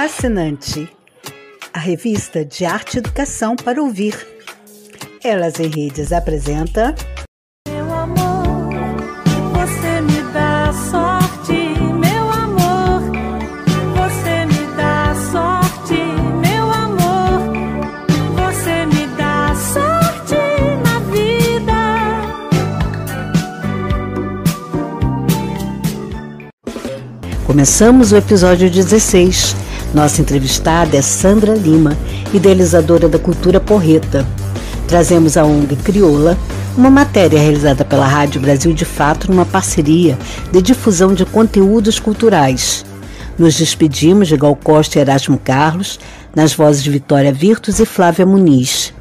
Fascinante, a revista de arte e educação para ouvir. Elas em Redes apresenta. Meu amor, você me dá sorte, meu amor, você me dá sorte, meu amor, você me dá sorte na vida. Começamos o episódio 16. Nossa entrevistada é Sandra Lima, idealizadora da cultura porreta. Trazemos a ONG Crioula, uma matéria realizada pela Rádio Brasil de Fato numa parceria de difusão de conteúdos culturais. Nos despedimos de Gal Costa e Erasmo Carlos, nas vozes de Vitória Virtus e Flávia Muniz.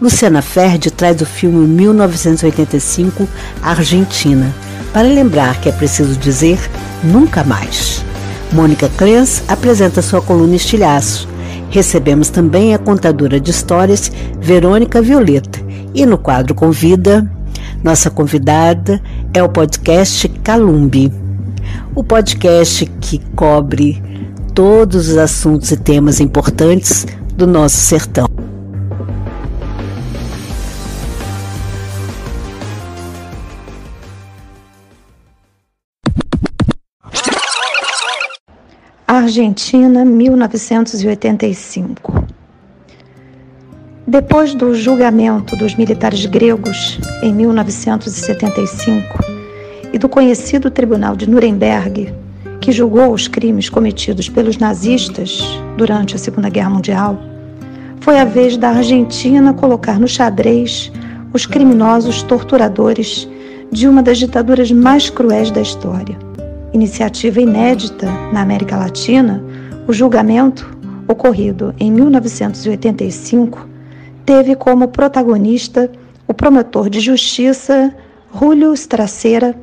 Luciana Ferdi traz o filme 1985 Argentina, para lembrar que é preciso dizer nunca mais. Mônica Clens apresenta sua coluna Estilhaço. Recebemos também a contadora de histórias Verônica Violeta. E no quadro Convida, nossa convidada é o podcast Calumbi. O podcast que cobre todos os assuntos e temas importantes do nosso sertão. Argentina, 1985. Depois do julgamento dos militares gregos em 1975 e do conhecido Tribunal de Nuremberg, que julgou os crimes cometidos pelos nazistas durante a Segunda Guerra Mundial, foi a vez da Argentina colocar no xadrez os criminosos torturadores de uma das ditaduras mais cruéis da história iniciativa inédita na América Latina, o julgamento, ocorrido em 1985, teve como protagonista o promotor de justiça Julio Stracera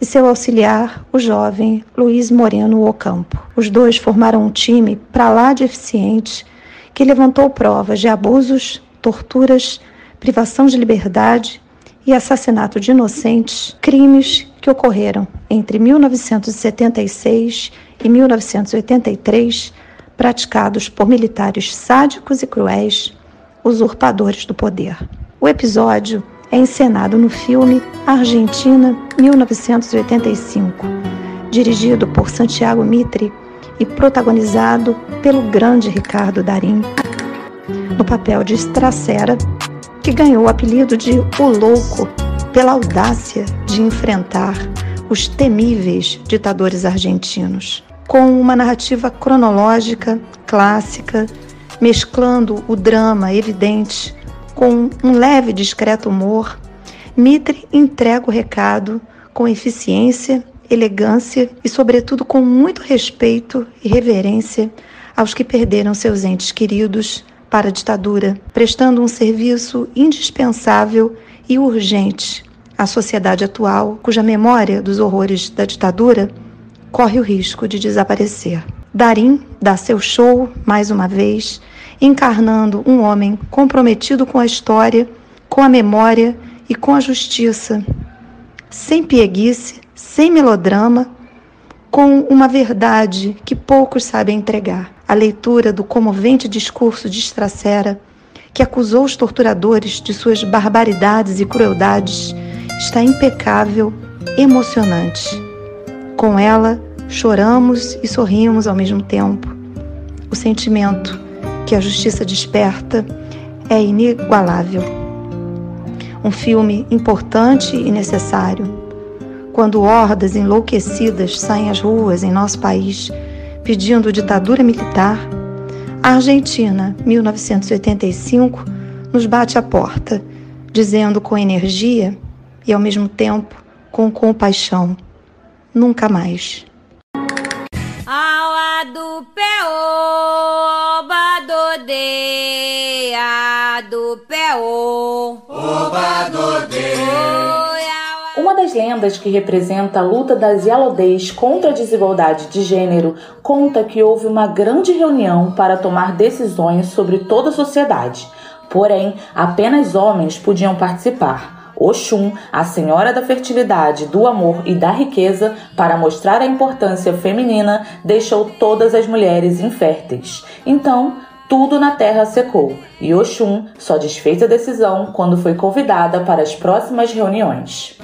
e seu auxiliar, o jovem Luiz Moreno Ocampo. Os dois formaram um time para lá de eficiente que levantou provas de abusos, torturas, privação de liberdade e assassinato de inocentes, crimes que ocorreram entre 1976 e 1983, praticados por militares sádicos e cruéis, usurpadores do poder. O episódio é encenado no filme Argentina 1985, dirigido por Santiago Mitre e protagonizado pelo grande Ricardo Darim, no papel de Stracera, que ganhou o apelido de O Louco pela audácia de enfrentar os temíveis ditadores argentinos, com uma narrativa cronológica, clássica, mesclando o drama evidente com um leve e discreto humor, Mitre entrega o recado com eficiência, elegância e, sobretudo, com muito respeito e reverência aos que perderam seus entes queridos para a ditadura, prestando um serviço indispensável e urgente à sociedade atual, cuja memória dos horrores da ditadura corre o risco de desaparecer. Darim dá seu show mais uma vez, encarnando um homem comprometido com a história, com a memória e com a justiça, sem pieguice, sem melodrama, com uma verdade que poucos sabem entregar. A leitura do comovente discurso de Stracera que acusou os torturadores de suas barbaridades e crueldades, está impecável, emocionante. Com ela, choramos e sorrimos ao mesmo tempo. O sentimento que a justiça desperta é inigualável. Um filme importante e necessário. Quando hordas enlouquecidas saem às ruas em nosso país pedindo ditadura militar, a Argentina, 1985, nos bate à porta, dizendo com energia e ao mesmo tempo com compaixão: nunca mais. Aua do peô, badode, a do peô. Uma das lendas que representa a luta das Yalodês contra a desigualdade de gênero conta que houve uma grande reunião para tomar decisões sobre toda a sociedade. Porém, apenas homens podiam participar. Oxum, a senhora da fertilidade, do amor e da riqueza, para mostrar a importância feminina, deixou todas as mulheres inférteis. Então, tudo na terra secou, e Oxum só desfez a decisão quando foi convidada para as próximas reuniões.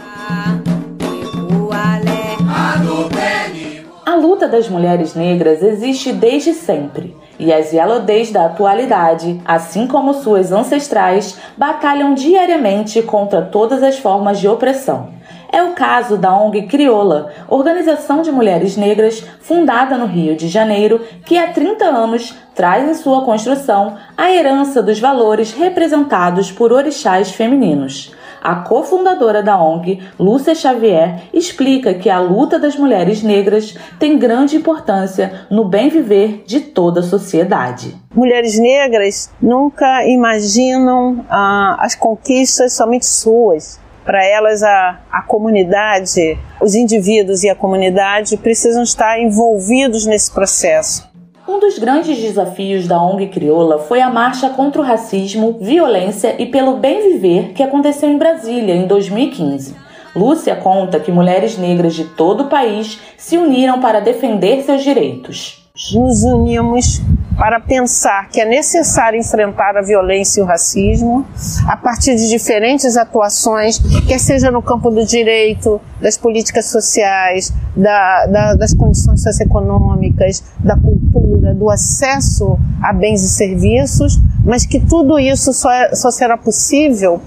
A luta das mulheres negras existe desde sempre, e as Yalodês da atualidade, assim como suas ancestrais, batalham diariamente contra todas as formas de opressão. É o caso da ONG Crioula, organização de mulheres negras fundada no Rio de Janeiro, que há 30 anos traz em sua construção a herança dos valores representados por orixás femininos. A cofundadora da ONG, Lúcia Xavier, explica que a luta das mulheres negras tem grande importância no bem viver de toda a sociedade. Mulheres negras nunca imaginam ah, as conquistas somente suas. Para elas, a, a comunidade, os indivíduos e a comunidade precisam estar envolvidos nesse processo. Um dos grandes desafios da ONG Crioula foi a marcha contra o racismo, violência e pelo bem viver que aconteceu em Brasília em 2015. Lúcia conta que mulheres negras de todo o país se uniram para defender seus direitos. Nos unimos para pensar que é necessário enfrentar a violência e o racismo a partir de diferentes atuações, quer seja no campo do direito, das políticas sociais, da, da, das condições socioeconômicas, da cultura, do acesso a bens e serviços, mas que tudo isso só, é, só será possível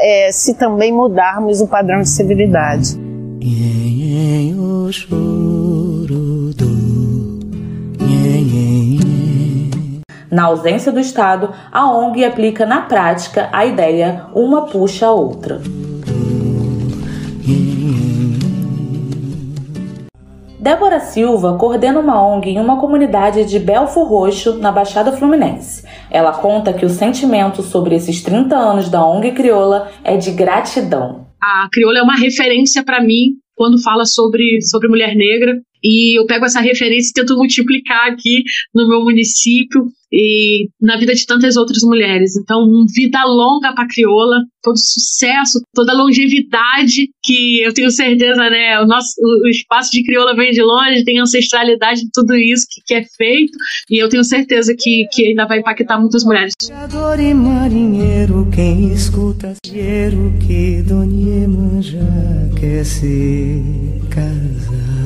é, se também mudarmos o padrão de civilidade. Na ausência do Estado, a ONG aplica na prática a ideia uma puxa a outra. Débora Silva coordena uma ONG em uma comunidade de Belfor Roxo, na Baixada Fluminense. Ela conta que o sentimento sobre esses 30 anos da ONG Crioula é de gratidão. A Crioula é uma referência para mim quando fala sobre, sobre mulher negra e eu pego essa referência e tento multiplicar aqui no meu município e na vida de tantas outras mulheres. Então, vida longa para crioula, todo sucesso, toda longevidade que eu tenho certeza, né? O nosso o espaço de crioula vem de longe, tem ancestralidade de tudo isso que, que é feito e eu tenho certeza que, que ainda vai impactar muitas mulheres. e marinheiro, quem escuta que Dona Manja quer se casar.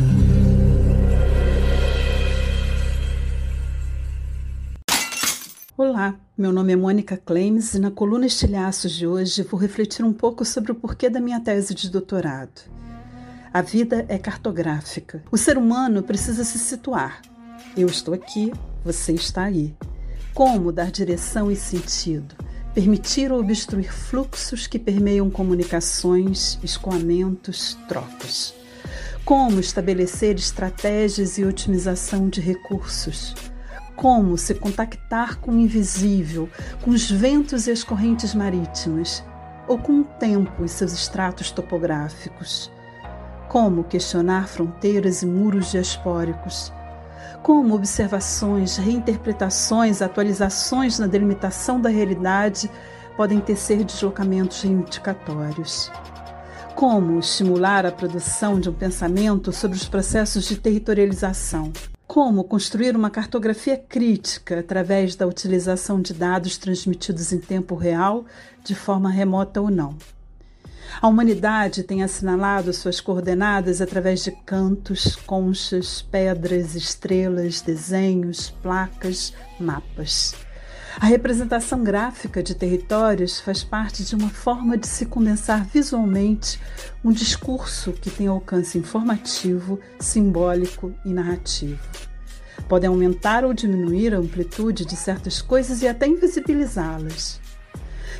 Olá, meu nome é Mônica Kleimes e na coluna Estilhaços de hoje vou refletir um pouco sobre o porquê da minha tese de doutorado. A vida é cartográfica. O ser humano precisa se situar. Eu estou aqui, você está aí. Como dar direção e sentido? Permitir ou obstruir fluxos que permeiam comunicações, escoamentos, trocas. Como estabelecer estratégias e otimização de recursos? Como se contactar com o invisível, com os ventos e as correntes marítimas, ou com o tempo e seus estratos topográficos. Como questionar fronteiras e muros diaspóricos. Como observações, reinterpretações, atualizações na delimitação da realidade podem tecer deslocamentos reivindicatórios. Como estimular a produção de um pensamento sobre os processos de territorialização como construir uma cartografia crítica através da utilização de dados transmitidos em tempo real, de forma remota ou não. A humanidade tem assinalado suas coordenadas através de cantos, conchas, pedras, estrelas, desenhos, placas, mapas. A representação gráfica de territórios faz parte de uma forma de se condensar visualmente um discurso que tem alcance informativo, simbólico e narrativo. Podem aumentar ou diminuir a amplitude de certas coisas e até invisibilizá-las.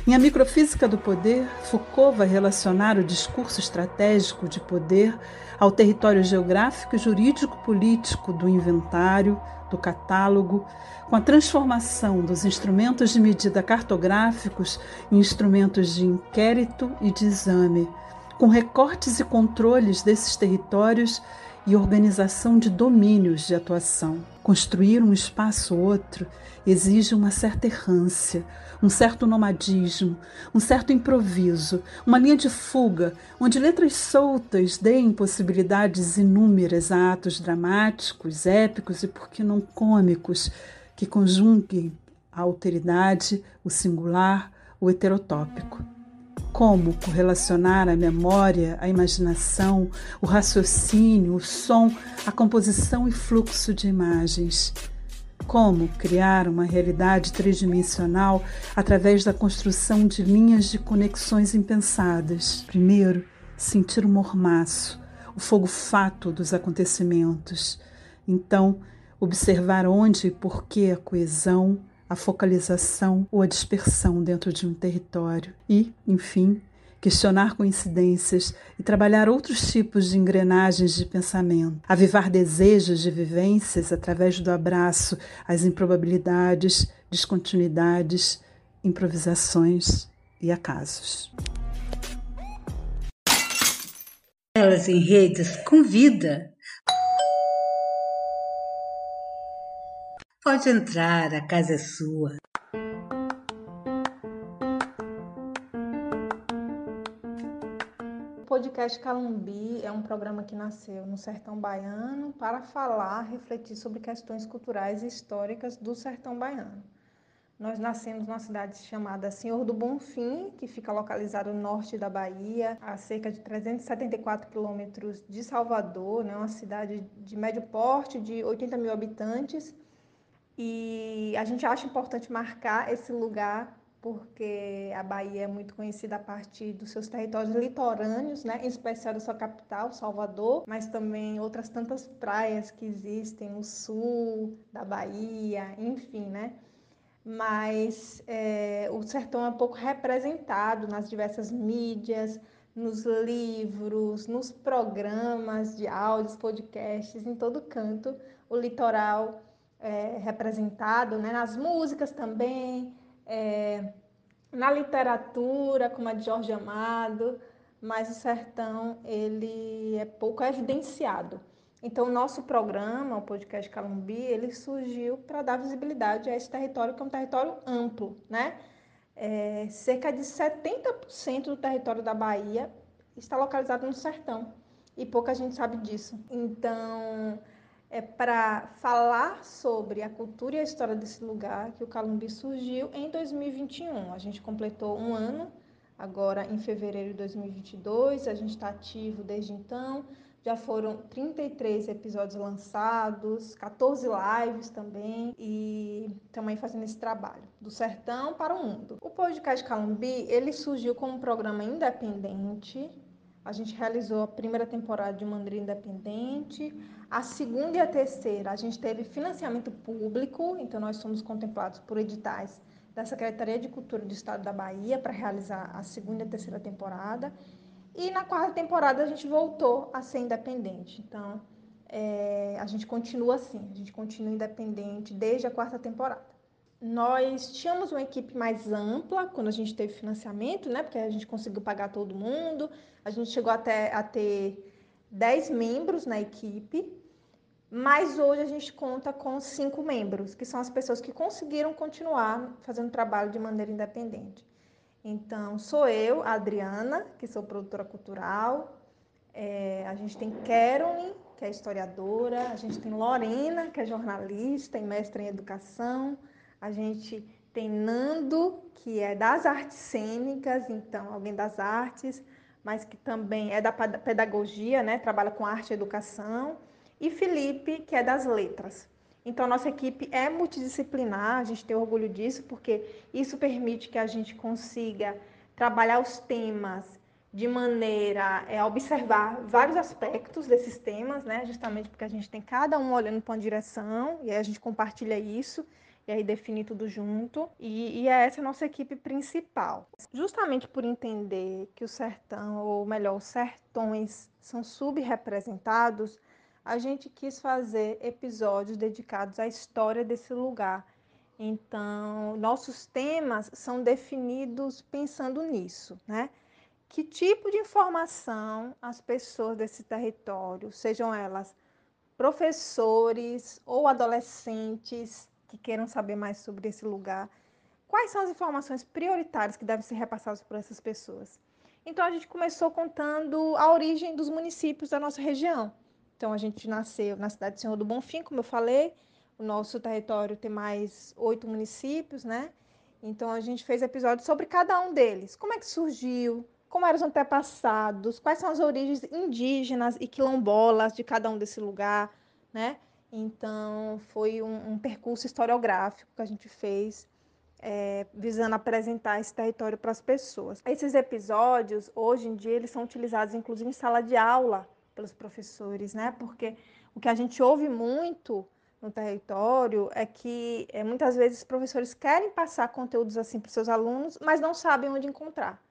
Em A Microfísica do Poder, Foucault vai relacionar o discurso estratégico de poder ao território geográfico e jurídico-político do inventário, do catálogo, com a transformação dos instrumentos de medida cartográficos em instrumentos de inquérito e de exame, com recortes e controles desses territórios e organização de domínios de atuação. Construir um espaço outro exige uma certa errância, um certo nomadismo, um certo improviso, uma linha de fuga, onde letras soltas deem possibilidades inúmeras a atos dramáticos, épicos e, por que não cômicos, que conjuguem a alteridade, o singular, o heterotópico. Como correlacionar a memória, a imaginação, o raciocínio, o som, a composição e fluxo de imagens? Como criar uma realidade tridimensional através da construção de linhas de conexões impensadas? Primeiro, sentir o mormaço, o fogo fato dos acontecimentos. Então, observar onde e por que a coesão, a focalização ou a dispersão dentro de um território. E, enfim, questionar coincidências e trabalhar outros tipos de engrenagens de pensamento, avivar desejos de vivências através do abraço às improbabilidades, descontinuidades, improvisações e acasos. Elas em redes convida Pode entrar, a casa é sua. O podcast Calumbi é um programa que nasceu no Sertão Baiano para falar, refletir sobre questões culturais e históricas do Sertão Baiano. Nós nascemos numa cidade chamada Senhor do Bonfim, que fica localizada no norte da Bahia, a cerca de 374 quilômetros de Salvador, né, uma cidade de médio porte, de 80 mil habitantes e a gente acha importante marcar esse lugar porque a Bahia é muito conhecida a partir dos seus territórios litorâneos, né? em especial da sua capital, Salvador, mas também outras tantas praias que existem no sul da Bahia, enfim, né? Mas é, o sertão é pouco representado nas diversas mídias, nos livros, nos programas de áudios, podcasts, em todo canto. O litoral é, representado, né? nas músicas também, é, na literatura, como a de Jorge Amado, mas o sertão ele é pouco evidenciado. Então, o nosso programa, o podcast Calumbi, ele surgiu para dar visibilidade a esse território, que é um território amplo, né? É, cerca de 70% do território da Bahia está localizado no sertão, e pouca gente sabe disso. Então, é para falar sobre a cultura e a história desse lugar que o Calumbi surgiu em 2021. A gente completou um ano, agora em fevereiro de 2022, a gente está ativo desde então. Já foram 33 episódios lançados, 14 lives também, e também fazendo esse trabalho, do sertão para o mundo. O podcast Calumbi, ele surgiu como um programa independente, a gente realizou a primeira temporada de maneira independente. A segunda e a terceira, a gente teve financiamento público, então nós somos contemplados por editais da Secretaria de Cultura do Estado da Bahia para realizar a segunda e a terceira temporada. E na quarta temporada a gente voltou a ser independente. Então, é, a gente continua assim, a gente continua independente desde a quarta temporada. Nós tínhamos uma equipe mais ampla quando a gente teve financiamento, né? Porque a gente conseguiu pagar todo mundo. A gente chegou até a ter 10 membros na equipe, mas hoje a gente conta com cinco membros, que são as pessoas que conseguiram continuar fazendo trabalho de maneira independente. Então, sou eu, a Adriana, que sou produtora cultural. É, a gente tem Caroline, que é historiadora. A gente tem Lorena, que é jornalista e mestre em educação. A gente tem Nando, que é das artes cênicas, então alguém das artes, mas que também é da pedagogia, né? Trabalha com arte e educação. E Felipe, que é das letras. Então, nossa equipe é multidisciplinar, a gente tem orgulho disso, porque isso permite que a gente consiga trabalhar os temas de maneira é, observar vários aspectos desses temas, né? Justamente porque a gente tem cada um olhando para uma direção e aí a gente compartilha isso e aí definir tudo junto. E, e é essa a nossa equipe principal. Justamente por entender que o sertão, ou melhor, os sertões são subrepresentados, a gente quis fazer episódios dedicados à história desse lugar. Então, nossos temas são definidos pensando nisso, né? que tipo de informação as pessoas desse território, sejam elas professores ou adolescentes que queiram saber mais sobre esse lugar, quais são as informações prioritárias que devem ser repassadas por essas pessoas. Então a gente começou contando a origem dos municípios da nossa região. Então a gente nasceu na cidade de Senhor do Bonfim, como eu falei, o nosso território tem mais oito municípios, né? Então a gente fez episódios sobre cada um deles. Como é que surgiu? Como eram os antepassados? Quais são as origens indígenas e quilombolas de cada um desse lugar, né? Então foi um, um percurso historiográfico que a gente fez é, visando apresentar esse território para as pessoas. Esses episódios, hoje em dia, eles são utilizados inclusive em sala de aula pelos professores, né? Porque o que a gente ouve muito no território é que é, muitas vezes os professores querem passar conteúdos assim para seus alunos, mas não sabem onde encontrar.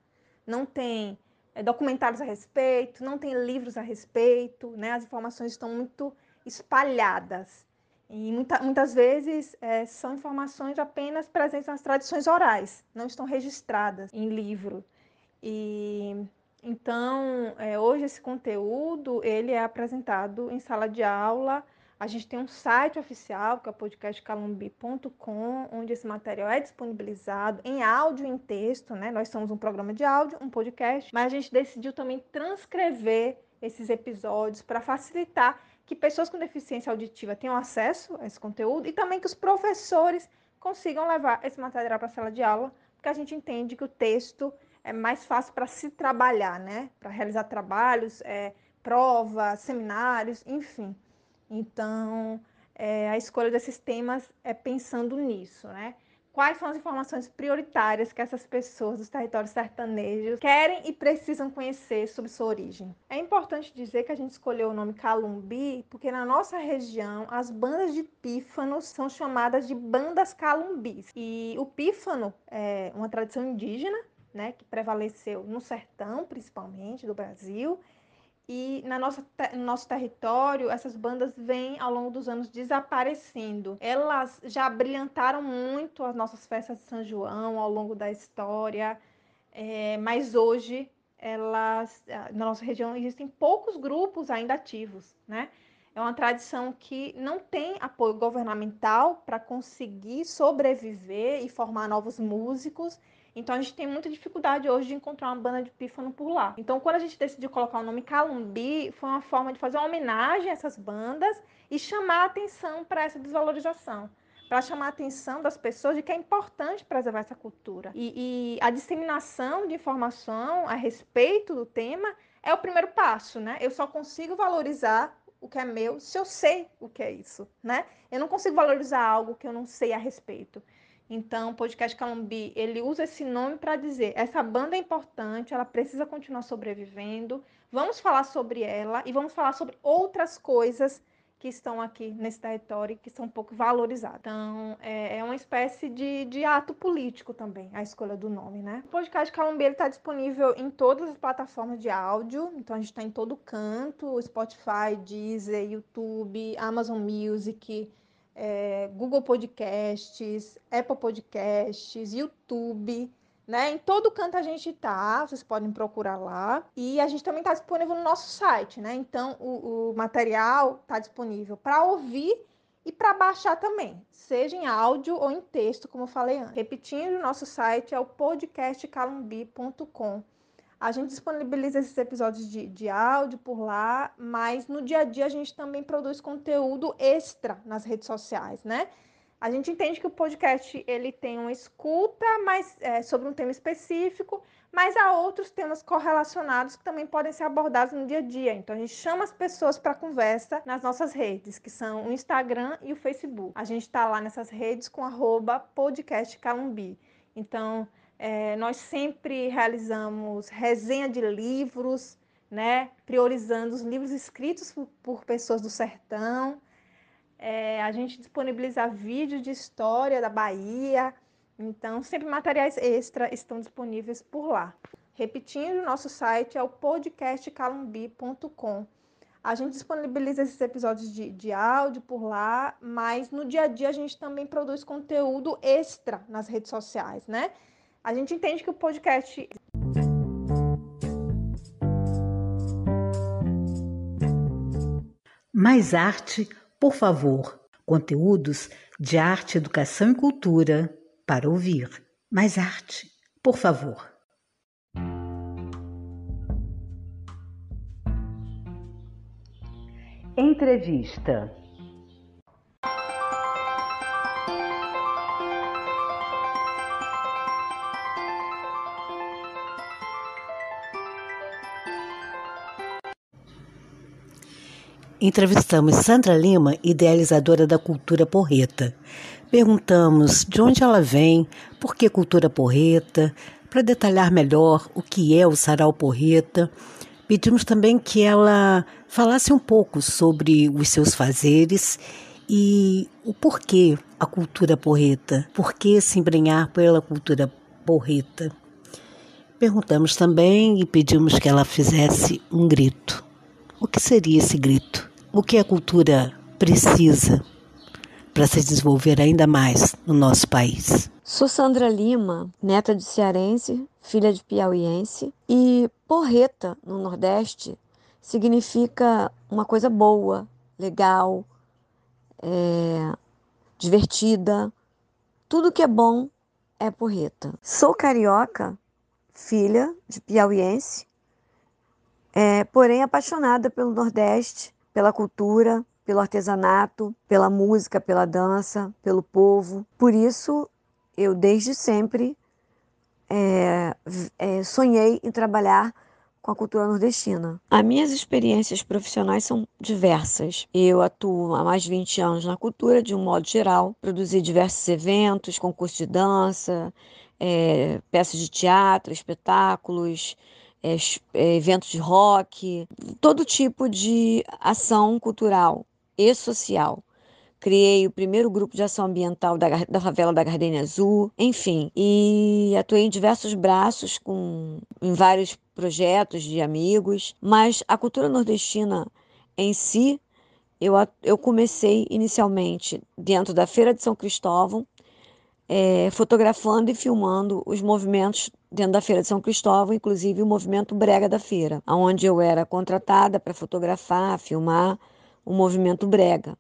Não tem é, documentários a respeito, não tem livros a respeito, né? As informações estão muito espalhadas. E muita, muitas vezes é, são informações apenas presentes nas tradições orais, não estão registradas em livro. E então, é, hoje esse conteúdo ele é apresentado em sala de aula a gente tem um site oficial, que é podcastcalumbi.com, onde esse material é disponibilizado em áudio e em texto, né? Nós somos um programa de áudio, um podcast, mas a gente decidiu também transcrever esses episódios para facilitar que pessoas com deficiência auditiva tenham acesso a esse conteúdo e também que os professores consigam levar esse material para a sala de aula, porque a gente entende que o texto é mais fácil para se trabalhar, né? Para realizar trabalhos, é, provas, seminários, enfim. Então, é, a escolha desses temas é pensando nisso, né? Quais são as informações prioritárias que essas pessoas dos territórios sertanejos querem e precisam conhecer sobre sua origem? É importante dizer que a gente escolheu o nome Calumbi porque na nossa região as bandas de pífanos são chamadas de bandas calumbis. E o pífano é uma tradição indígena, né, que prevaleceu no sertão, principalmente, do Brasil, e na nossa, no nosso território, essas bandas vêm ao longo dos anos desaparecendo. Elas já brilhantaram muito as nossas festas de São João ao longo da história, é, mas hoje elas na nossa região existem poucos grupos ainda ativos, né? É uma tradição que não tem apoio governamental para conseguir sobreviver e formar novos músicos então a gente tem muita dificuldade hoje de encontrar uma banda de pífano por lá. Então quando a gente decidiu colocar o nome Calumbi, foi uma forma de fazer uma homenagem a essas bandas e chamar a atenção para essa desvalorização para chamar a atenção das pessoas de que é importante preservar essa cultura. E, e, a disseminação de informação a respeito do tema é o primeiro passo, né? Eu só consigo valorizar o que é meu se eu sei o que é isso, né? Eu não consigo valorizar algo que eu não sei a respeito. Então, o podcast Calumbi, ele usa esse nome para dizer, essa banda é importante, ela precisa continuar sobrevivendo. Vamos falar sobre ela e vamos falar sobre outras coisas que estão aqui nesse território que são um pouco valorizadas. Então, é, é uma espécie de, de, ato político também, a escolha do nome, né? O podcast Calumbi está disponível em todas as plataformas de áudio, então a gente está em todo canto, Spotify, Deezer, YouTube, Amazon Music, é, Google Podcasts, Apple Podcasts, YouTube, né? Em todo canto a gente tá, vocês podem procurar lá. E a gente também está disponível no nosso site, né? Então o, o material está disponível para ouvir e para baixar também, seja em áudio ou em texto, como eu falei antes. Repetindo, o nosso site é o podcastcalumbi.com. A gente disponibiliza esses episódios de, de áudio por lá, mas no dia a dia a gente também produz conteúdo extra nas redes sociais, né? A gente entende que o podcast ele tem uma escuta mais é, sobre um tema específico, mas há outros temas correlacionados que também podem ser abordados no dia a dia. Então a gente chama as pessoas para conversa nas nossas redes, que são o Instagram e o Facebook. A gente está lá nessas redes com arroba podcast Calumbi. Então é, nós sempre realizamos resenha de livros, né, priorizando os livros escritos por, por pessoas do sertão. É, a gente disponibiliza vídeos de história da Bahia. Então, sempre materiais extra estão disponíveis por lá. Repetindo, nosso site é o podcastcalumbi.com. A gente disponibiliza esses episódios de, de áudio por lá, mas no dia a dia a gente também produz conteúdo extra nas redes sociais, né? A gente entende que o podcast Mais arte, por favor. Conteúdos de arte, educação e cultura para ouvir. Mais arte, por favor. Entrevista Entrevistamos Sandra Lima, idealizadora da cultura porreta. Perguntamos de onde ela vem, por que cultura porreta, para detalhar melhor o que é o sarau porreta. Pedimos também que ela falasse um pouco sobre os seus fazeres e o porquê a cultura porreta, por que se embrenhar pela cultura porreta. Perguntamos também e pedimos que ela fizesse um grito. O que seria esse grito? O que a cultura precisa para se desenvolver ainda mais no nosso país? Sou Sandra Lima, neta de cearense, filha de piauiense, e porreta no Nordeste significa uma coisa boa, legal, é, divertida. Tudo que é bom é porreta. Sou carioca, filha de piauiense, é, porém apaixonada pelo Nordeste, pela cultura, pelo artesanato, pela música, pela dança, pelo povo. Por isso, eu desde sempre é, é, sonhei em trabalhar com a cultura nordestina. As minhas experiências profissionais são diversas. Eu atuo há mais de 20 anos na cultura, de um modo geral. Produzi diversos eventos, concursos de dança, é, peças de teatro, espetáculos, é, é, eventos de rock, todo tipo de ação cultural e social. Criei o primeiro grupo de ação ambiental da, da favela da Gardenia Azul, enfim, e atuei em diversos braços com em vários projetos de amigos, mas a cultura nordestina em si, eu, eu comecei inicialmente dentro da Feira de São Cristóvão, é, fotografando e filmando os movimentos dentro da Feira de São Cristóvão, inclusive o movimento Brega da Feira, onde eu era contratada para fotografar, filmar o movimento Brega.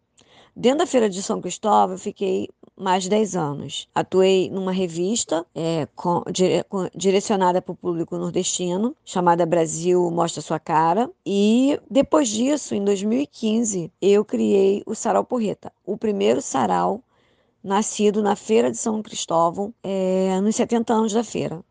Dentro da Feira de São Cristóvão, eu fiquei mais de 10 anos. Atuei numa revista é, com, dire, com, direcionada para o público nordestino, chamada Brasil Mostra Sua Cara. E depois disso, em 2015, eu criei o Sarau Porreta, o primeiro sarau nascido na Feira de São Cristóvão, é, nos 70 anos da feira.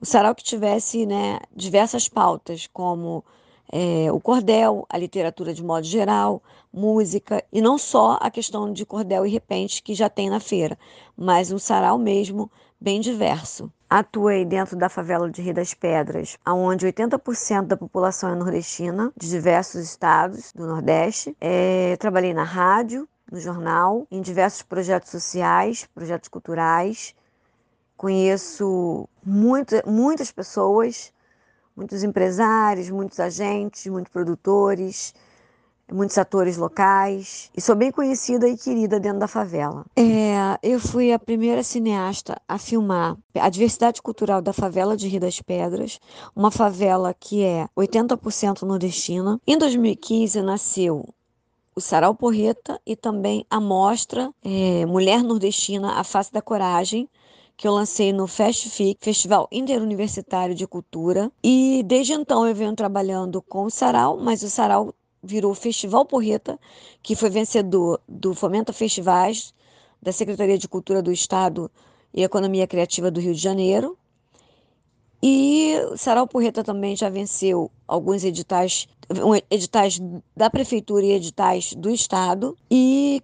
O sarau que tivesse né, diversas pautas, como é, o cordel, a literatura de modo geral, música, e não só a questão de cordel e repente que já tem na feira, mas um sarau mesmo bem diverso. Atuei dentro da favela de Rio das Pedras, onde 80% da população é nordestina, de diversos estados do Nordeste. É, trabalhei na rádio, no jornal, em diversos projetos sociais, projetos culturais, Conheço muita, muitas pessoas, muitos empresários, muitos agentes, muitos produtores, muitos atores locais. E sou bem conhecida e querida dentro da favela. É, eu fui a primeira cineasta a filmar a diversidade cultural da favela de Rio das Pedras, uma favela que é 80% nordestina. Em 2015 nasceu o Sarau Porreta e também a mostra é, Mulher Nordestina, a Face da Coragem, que eu lancei no FestFIC, Festival Interuniversitário de Cultura. E desde então eu venho trabalhando com o Sarau, mas o Sarau virou Festival Porreta, que foi vencedor do Fomenta Festivais da Secretaria de Cultura do Estado e Economia Criativa do Rio de Janeiro. E Sarau Porreta também já venceu alguns editais, editais da Prefeitura e editais do Estado. E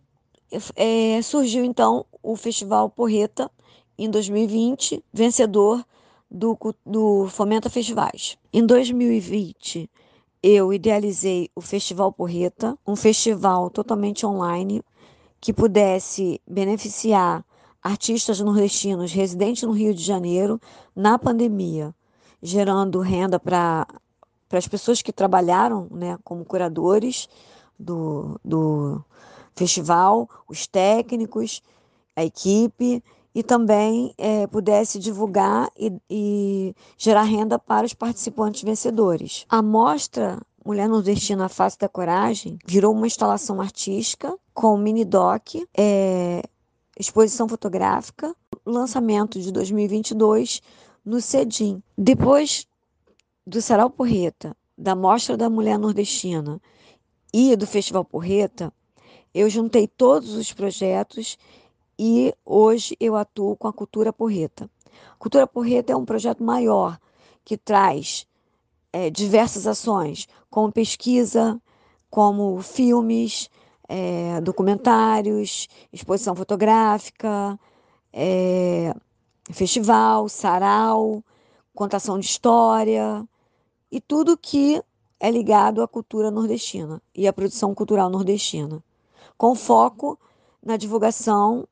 é, surgiu então o Festival Porreta, em 2020, vencedor do, do Fomenta Festivais. Em 2020, eu idealizei o Festival Porreta, um festival totalmente online que pudesse beneficiar artistas nordestinos residentes no Rio de Janeiro na pandemia, gerando renda para as pessoas que trabalharam né, como curadores do, do festival, os técnicos, a equipe e também é, pudesse divulgar e, e, gerar renda para os participantes vencedores. A mostra Mulher Nordestina Face da Coragem virou uma instalação artística com mini doc, é, exposição fotográfica, lançamento de 2022 no CEDIM. Depois do Sarau Porreta, da Mostra da Mulher Nordestina e do Festival Porreta, eu juntei todos os projetos e hoje eu atuo com a Cultura Porreta. Cultura Porreta é um projeto maior que traz é, diversas ações, como pesquisa, como filmes, é, documentários, exposição fotográfica, é, festival, sarau, contação de história e tudo que é ligado à cultura nordestina e à produção cultural nordestina, com foco na divulgação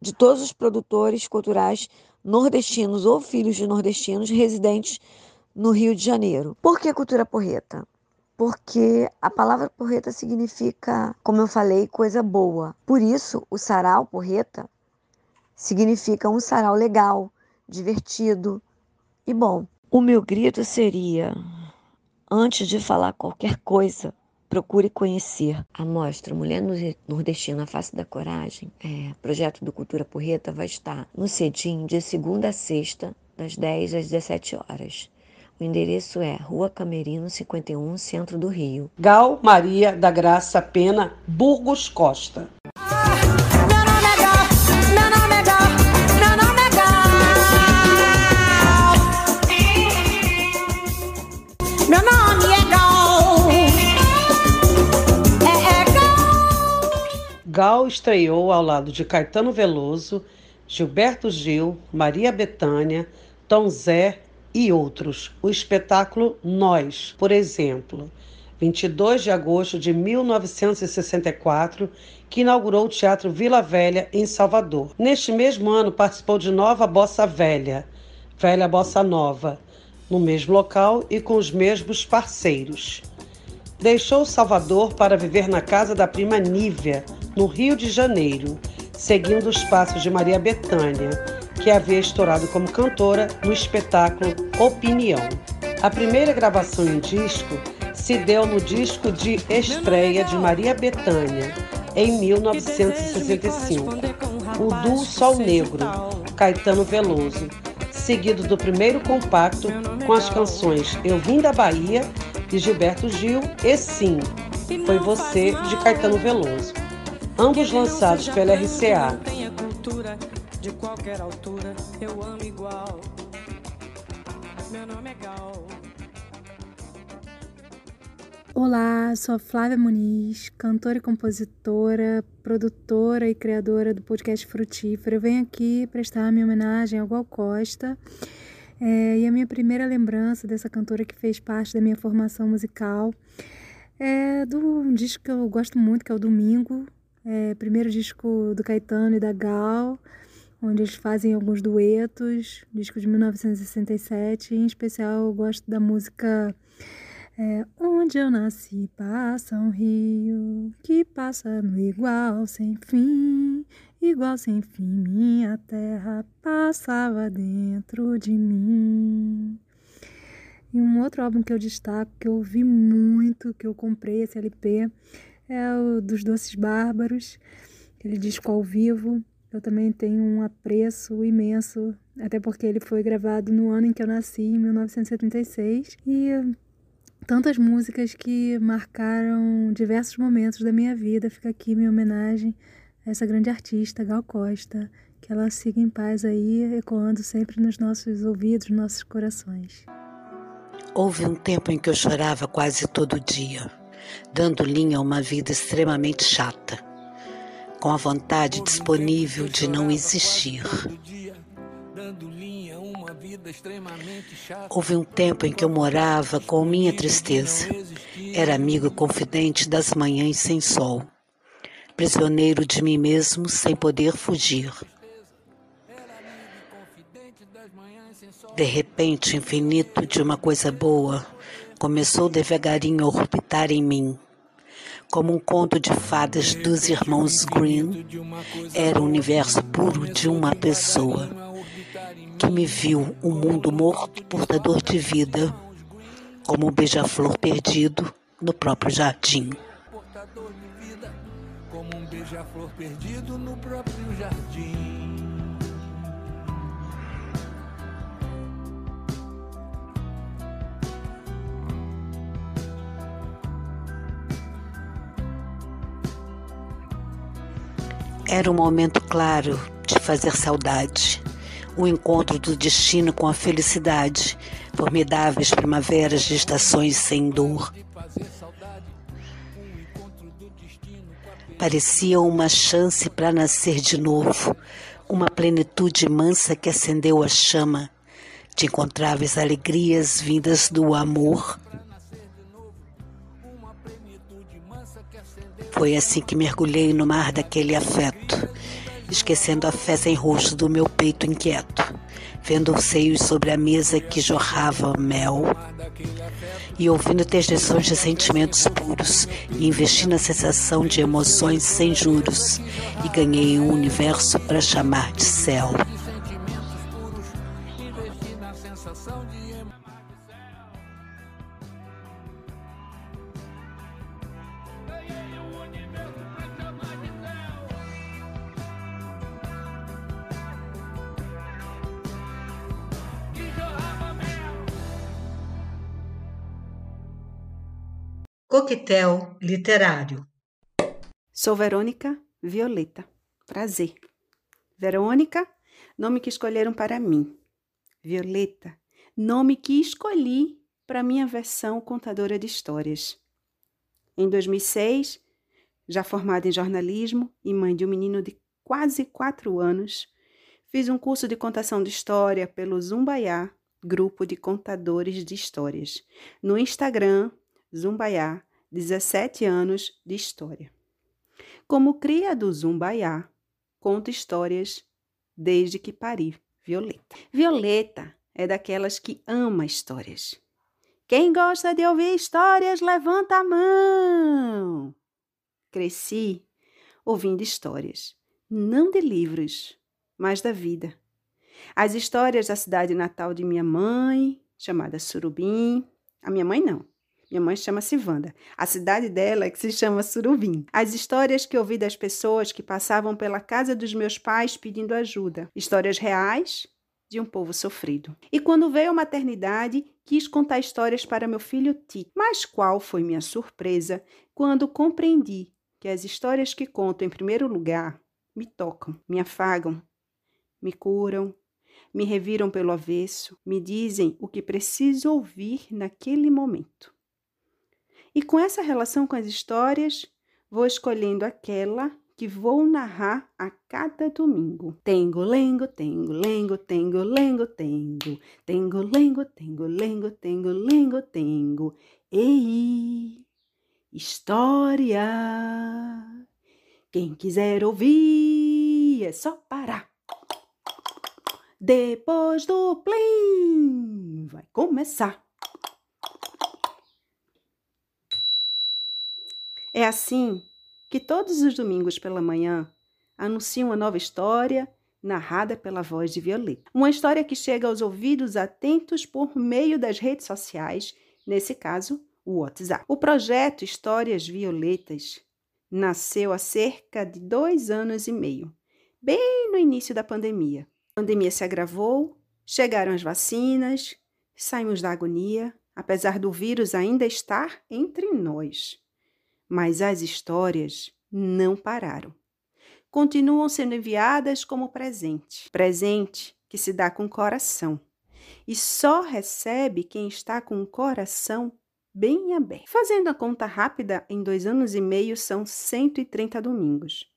de todos os produtores culturais nordestinos ou filhos de nordestinos residentes no Rio de Janeiro. Por que cultura porreta? Porque a palavra porreta significa, como eu falei, coisa boa. Por isso, o sarau porreta significa um sarau legal, divertido e bom. O meu grito seria: antes de falar qualquer coisa, procure conhecer a mostra Mulher Nordestina Face da Coragem. É, projeto do Cultura Porreta vai estar no Cedim de segunda a sexta, das 10 às 17 horas. O endereço é Rua Camerino 51, centro do Rio. Gal Maria da Graça Pena, Burgos Costa. Gal estreou ao lado de Caetano Veloso, Gilberto Gil, Maria Bethânia, Tom Zé e outros. O espetáculo Nós, por exemplo, 22 de agosto de 1964, que inaugurou o Teatro Vila Velha em Salvador. Neste mesmo ano participou de Nova Bossa Velha, Velha Bossa Nova, no mesmo local e com os mesmos parceiros. Deixou Salvador para viver na casa da prima Nívia, no Rio de Janeiro, seguindo os passos de Maria Bethânia, que havia estourado como cantora no espetáculo Opinião. A primeira gravação em disco se deu no disco de estreia de Maria Bethânia, em 1965, o duo Sol Negro, Caetano Veloso, seguido do primeiro compacto com as canções Eu Vim da Bahia, de Gilberto Gil, e Sim, Foi Você, de Caetano Veloso. Ambos lançados pela RCA. É. Olá, sou a Flávia Muniz, cantora e compositora, produtora e criadora do podcast Frutífero. Eu venho aqui prestar minha homenagem ao Gal Costa. É, e a minha primeira lembrança dessa cantora que fez parte da minha formação musical é do um disco que eu gosto muito, que é o Domingo, é, primeiro disco do Caetano e da Gal, onde eles fazem alguns duetos, disco de 1967. Em especial, eu gosto da música é, Onde eu nasci passa um rio que passa no igual sem fim, igual sem fim. Minha terra passava dentro de mim. E um outro álbum que eu destaco, que eu ouvi muito, que eu comprei esse LP, é o dos Doces Bárbaros, aquele disco ao vivo. Eu também tenho um apreço imenso, até porque ele foi gravado no ano em que eu nasci, em 1976. E tantas músicas que marcaram diversos momentos da minha vida. Fica aqui minha homenagem a essa grande artista, Gal Costa. Que ela siga em paz aí, ecoando sempre nos nossos ouvidos, nos nossos corações. Houve um tempo em que eu chorava quase todo dia, dando linha a uma vida extremamente chata, com a vontade disponível de não existir. Houve um tempo em que eu morava com minha tristeza. Era amigo confidente das manhãs sem sol, prisioneiro de mim mesmo sem poder fugir. De repente, infinito de uma coisa boa começou devagarinho a orbitar em mim. Como um conto de fadas dos irmãos Green, era o universo puro de uma pessoa que me viu um mundo morto portador de vida, como um beija-flor perdido no próprio jardim. Portador de vida, como um beija-flor perdido no próprio jardim. Era um momento claro de fazer saudade, o um encontro do destino com a felicidade, formidáveis primaveras de estações sem dor. Parecia uma chance para nascer de novo, uma plenitude mansa que acendeu a chama. De encontráveis alegrias vindas do amor. Foi assim que mergulhei no mar daquele afeto, esquecendo a fé sem rosto do meu peito inquieto, vendo os seios sobre a mesa que jorrava mel e ouvindo interjeições de sentimentos puros e investi na sensação de emoções sem juros e ganhei um universo para chamar de céu. Coquetel literário. Sou Verônica Violeta. Prazer. Verônica, nome que escolheram para mim. Violeta, nome que escolhi para minha versão contadora de histórias. Em 2006, já formada em jornalismo e mãe de um menino de quase quatro anos, fiz um curso de contação de história pelo Zumbaiá, grupo de contadores de histórias, no Instagram Zumbaiá, 17 anos de história. Como cria do Zumbaiá, conta histórias desde que pari Violeta. Violeta é daquelas que ama histórias. Quem gosta de ouvir histórias, levanta a mão. Cresci ouvindo histórias, não de livros, mas da vida. As histórias da cidade natal de minha mãe, chamada Surubim. A minha mãe não, minha mãe chama-se Wanda. A cidade dela é que se chama Surubim. As histórias que ouvi das pessoas que passavam pela casa dos meus pais pedindo ajuda. Histórias reais de um povo sofrido. E quando veio a maternidade, quis contar histórias para meu filho Tito. Mas qual foi minha surpresa quando compreendi que as histórias que conto em primeiro lugar me tocam, me afagam, me curam, me reviram pelo avesso, me dizem o que preciso ouvir naquele momento. E com essa relação com as histórias, vou escolhendo aquela que vou narrar a cada domingo. Tengo, lengo, tengo, lengo, tengo, lengo, tengo. Tengo, lengo, tengo, lengo, tengo, lengo, tengo. Ei, história. Quem quiser ouvir é só parar. Depois do plim, vai começar. É assim que todos os domingos pela manhã anuncio uma nova história narrada pela voz de Violeta. Uma história que chega aos ouvidos atentos por meio das redes sociais, nesse caso, o WhatsApp. O projeto Histórias Violetas nasceu há cerca de dois anos e meio, bem no início da pandemia. A pandemia se agravou, chegaram as vacinas, saímos da agonia, apesar do vírus ainda estar entre nós. Mas as histórias não pararam. Continuam sendo enviadas como presente. Presente que se dá com coração. E só recebe quem está com o coração bem aberto. Fazendo a conta rápida, em dois anos e meio são 130 domingos.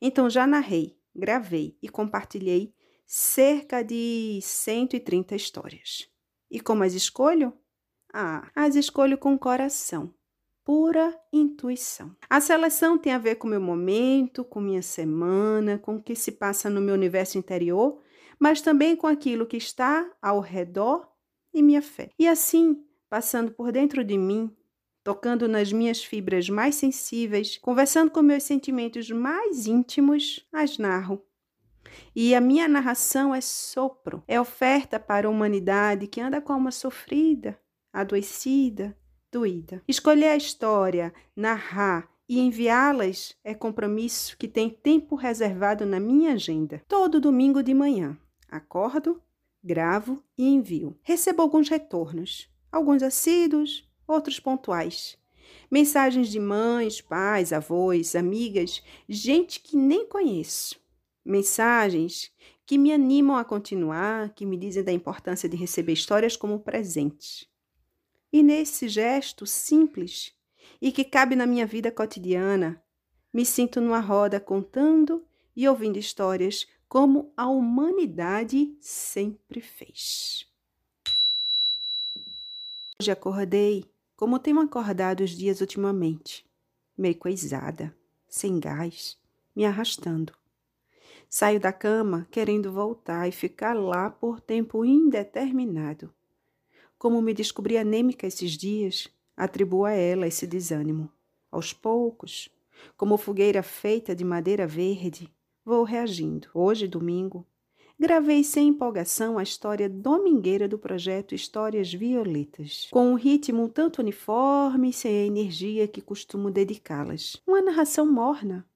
Então já narrei, gravei e compartilhei cerca de 130 histórias. E como as escolho? Ah, as escolho com coração pura intuição. A seleção tem a ver com meu momento, com minha semana, com o que se passa no meu universo interior, mas também com aquilo que está ao redor e minha fé. E assim, passando por dentro de mim, tocando nas minhas fibras mais sensíveis, conversando com meus sentimentos mais íntimos, as narro. E a minha narração é sopro, é oferta para a humanidade que anda com a alma sofrida, adoecida, doída. Escolher a história, narrar e enviá-las é compromisso que tem tempo reservado na minha agenda. Todo domingo de manhã, acordo, gravo e envio. Recebo alguns retornos, alguns assíduos, outros pontuais. Mensagens de mães, pais, avós, amigas, gente que nem conheço. Mensagens que me animam a continuar, que me dizem da importância de receber histórias como presentes. E nesse gesto simples e que cabe na minha vida cotidiana, me sinto numa roda contando e ouvindo histórias como a humanidade sempre fez. Hoje acordei como tenho acordado os dias ultimamente, meio coisada, sem gás, me arrastando. Saio da cama querendo voltar e ficar lá por tempo indeterminado. Como me descobri anêmica esses dias, atribuo a ela esse desânimo. Aos poucos, como fogueira feita de madeira verde, vou reagindo. Hoje, domingo, gravei sem empolgação a história domingueira do projeto Histórias Violetas, com um ritmo tanto uniforme e sem a energia que costumo dedicá-las. Uma narração morna,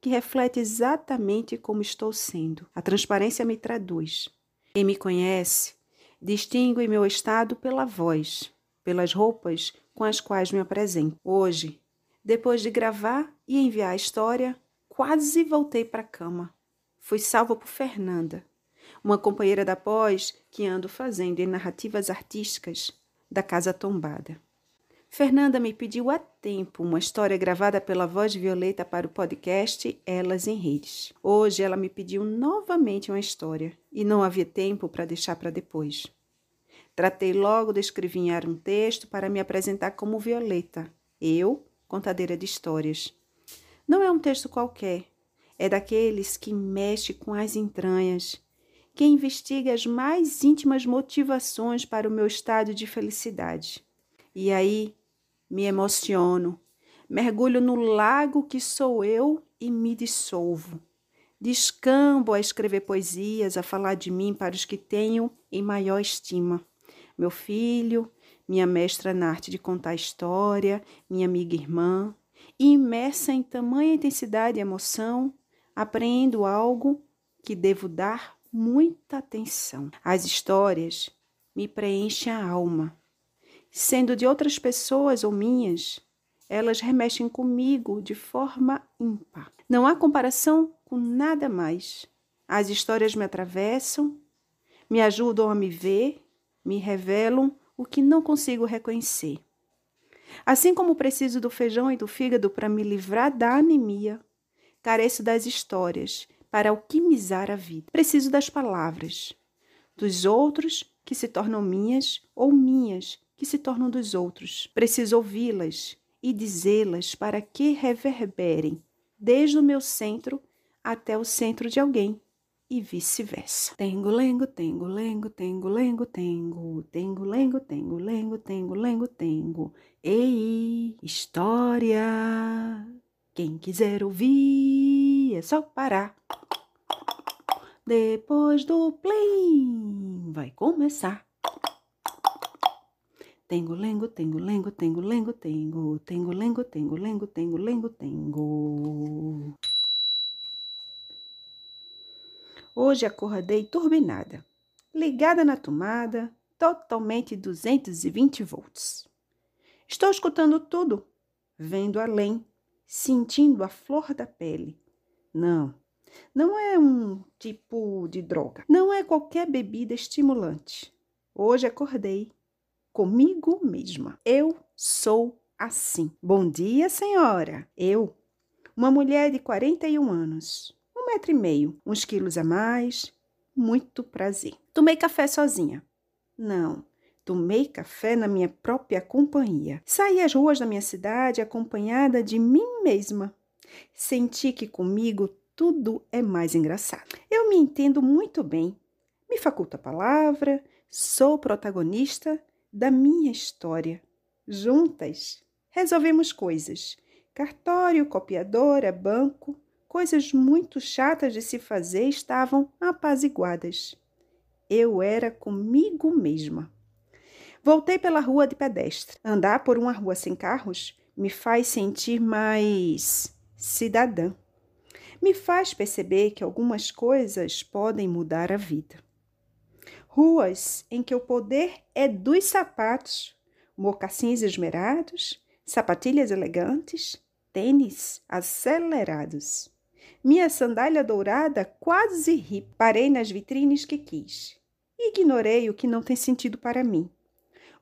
que reflete exatamente como estou sendo. A transparência me traduz. Quem me conhece distingue meu estado pela voz, pelas roupas com as quais me apresento. Hoje, depois de gravar e enviar a história, quase voltei para a cama. Fui salva por Fernanda, uma companheira da pós que ando fazendo em narrativas artísticas da Casa Tombada. Fernanda me pediu há tempo uma história gravada pela voz Violeta para o podcast Elas em Redes. Hoje ela me pediu novamente uma história e não havia tempo para deixar para depois. Tratei logo de escrevinhar um texto para me apresentar como Violeta, eu, contadeira de histórias. Não é um texto qualquer, é daqueles que mexe com as entranhas, que investiga as mais íntimas motivações para o meu estado de felicidade. E aí me emociono, mergulho no lago que sou eu e me dissolvo. Descambo a escrever poesias, a falar de mim para os que tenho em maior estima. Meu filho, minha mestra na arte de contar história, minha amiga irmã, imersa em tamanha intensidade e emoção, apreendo algo que devo dar muita atenção. As histórias me preenchem a alma sendo de outras pessoas ou minhas, elas remexem comigo de forma ímpar. Não há comparação com nada mais. As histórias me atravessam, me ajudam a me ver, me revelam o que não consigo reconhecer. Assim como preciso do feijão e do fígado para me livrar da anemia, careço das histórias para alquimizar a vida. Preciso das palavras, dos outros que se tornam minhas ou minhas que se tornam dos outros. Preciso ouvi-las e dizê-las para que reverberem desde o meu centro até o centro de alguém e vice-versa. Tengo, lengo, tengo, lengo, tengo, lengo, tengo, tengo, lengo, tengo, lengo, tengo, lengo, tengo. Ei, história! Quem quiser ouvir é só parar. Depois do plim, vai começar. Tengo, lengo, tengo, lengo, tengo, lengo, tengo, tengo, lengo, tengo, lengo, tengo, lengo, tengo. Hoje acordei turbinada, ligada na tomada, totalmente 220 volts. Estou escutando tudo, vendo além, sentindo a flor da pele. Não, não é um tipo de droga, não é qualquer bebida estimulante. Hoje acordei comigo mesma. Eu sou assim. Bom dia, senhora. Eu, uma mulher de 41 anos, um metro e meio, uns quilos a mais, muito prazer. Tomei café sozinha. Não, tomei café na minha própria companhia. Saí às ruas da minha cidade acompanhada de mim mesma. Senti que comigo tudo é mais engraçado. Eu me entendo muito bem. Me faculta a palavra, sou protagonista da minha história. Juntas, resolvemos coisas: cartório, copiadora, banco, coisas muito chatas de se fazer estavam apaziguadas. Eu era comigo mesma. Voltei pela rua de pedestre. Andar por uma rua sem carros me faz sentir mais cidadã. Me faz perceber que algumas coisas podem mudar a vida. Ruas em que o poder é dos sapatos, mocassins esmerados, sapatilhas elegantes, tênis acelerados. Minha sandália dourada quase ri. Parei nas vitrines que quis. Ignorei o que não tem sentido para mim.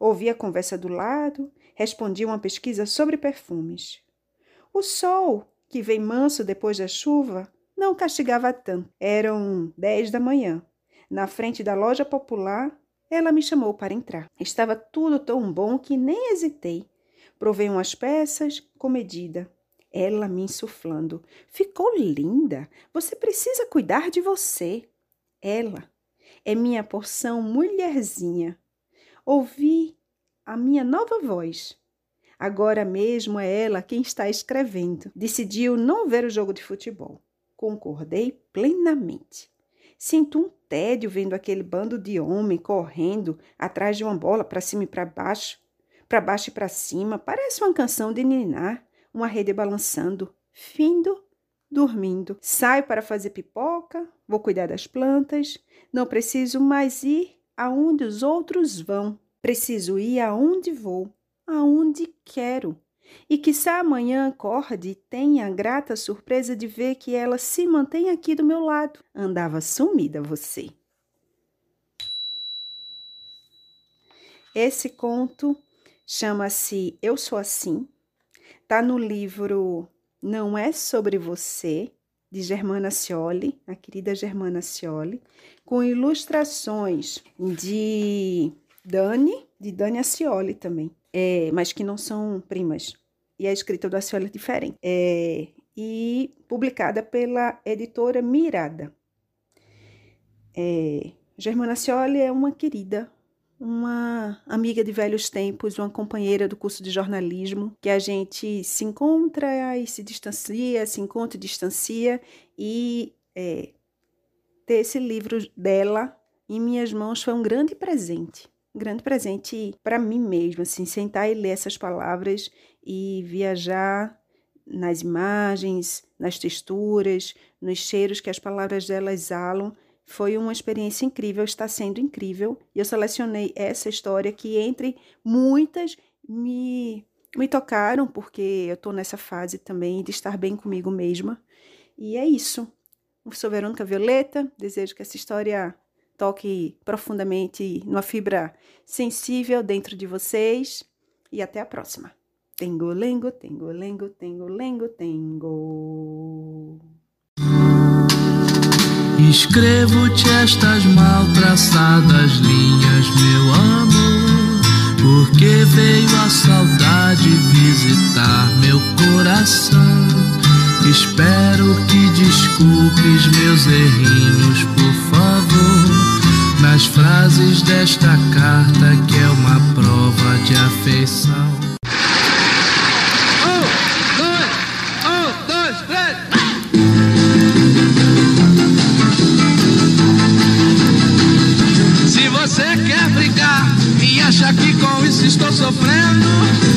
Ouvi a conversa do lado, respondi uma pesquisa sobre perfumes. O sol, que vem manso depois da chuva, não castigava tanto. Eram dez da manhã. Na frente da loja popular, ela me chamou para entrar. Estava tudo tão bom que nem hesitei. Provei umas peças com medida. Ela me insuflando. Ficou linda. Você precisa cuidar de você. Ela é minha porção mulherzinha. Ouvi a minha nova voz. Agora mesmo é ela quem está escrevendo. Decidiu não ver o jogo de futebol. Concordei plenamente. Sinto um tédio vendo aquele bando de homem correndo atrás de uma bola para cima e para baixo, para baixo e para cima. Parece uma canção de ninar uma rede balançando, findo, dormindo. Saio para fazer pipoca, vou cuidar das plantas, não preciso mais ir aonde os outros vão. Preciso ir aonde vou, aonde quero. E se amanhã acorde e tenha a grata surpresa de ver que ela se mantém aqui do meu lado. Andava sumida você. Esse conto chama-se Eu Sou Assim, Está no livro Não é Sobre Você, de Germana Cioli, a querida Germana Cioli, com ilustrações de Dani, de Dani Acioli também, é, mas que não são primas. E a escrita do Acioli é diferente. É, e publicada pela editora Mirada. É, Germana Cioli é uma querida, uma amiga de velhos tempos, uma companheira do curso de jornalismo, que a gente se encontra e se distancia, se encontra e distancia, e é, ter esse livro dela em minhas mãos foi um grande presente. Grande presente para mim mesma, assim, sentar e ler essas palavras e viajar nas imagens, nas texturas, nos cheiros que as palavras dela exalam foi uma experiência incrível, está sendo incrível. E eu selecionei essa história que, entre muitas, me, me tocaram, porque eu estou nessa fase também de estar bem comigo mesma. E é isso. Eu sou Verônica Violeta, desejo que essa história toque profundamente numa fibra sensível dentro de vocês. E até a próxima. Tengo, lengo, tengo, lengo, tengo, lengo, tengo. Escrevo-te estas mal traçadas linhas, meu amor, porque veio a saudade visitar meu coração. Espero que desculpes meus errinhos, por nas frases desta carta que é uma prova de afeição. acha que com isso estou sofrendo? Se enganou, meu bem, pode vir que é de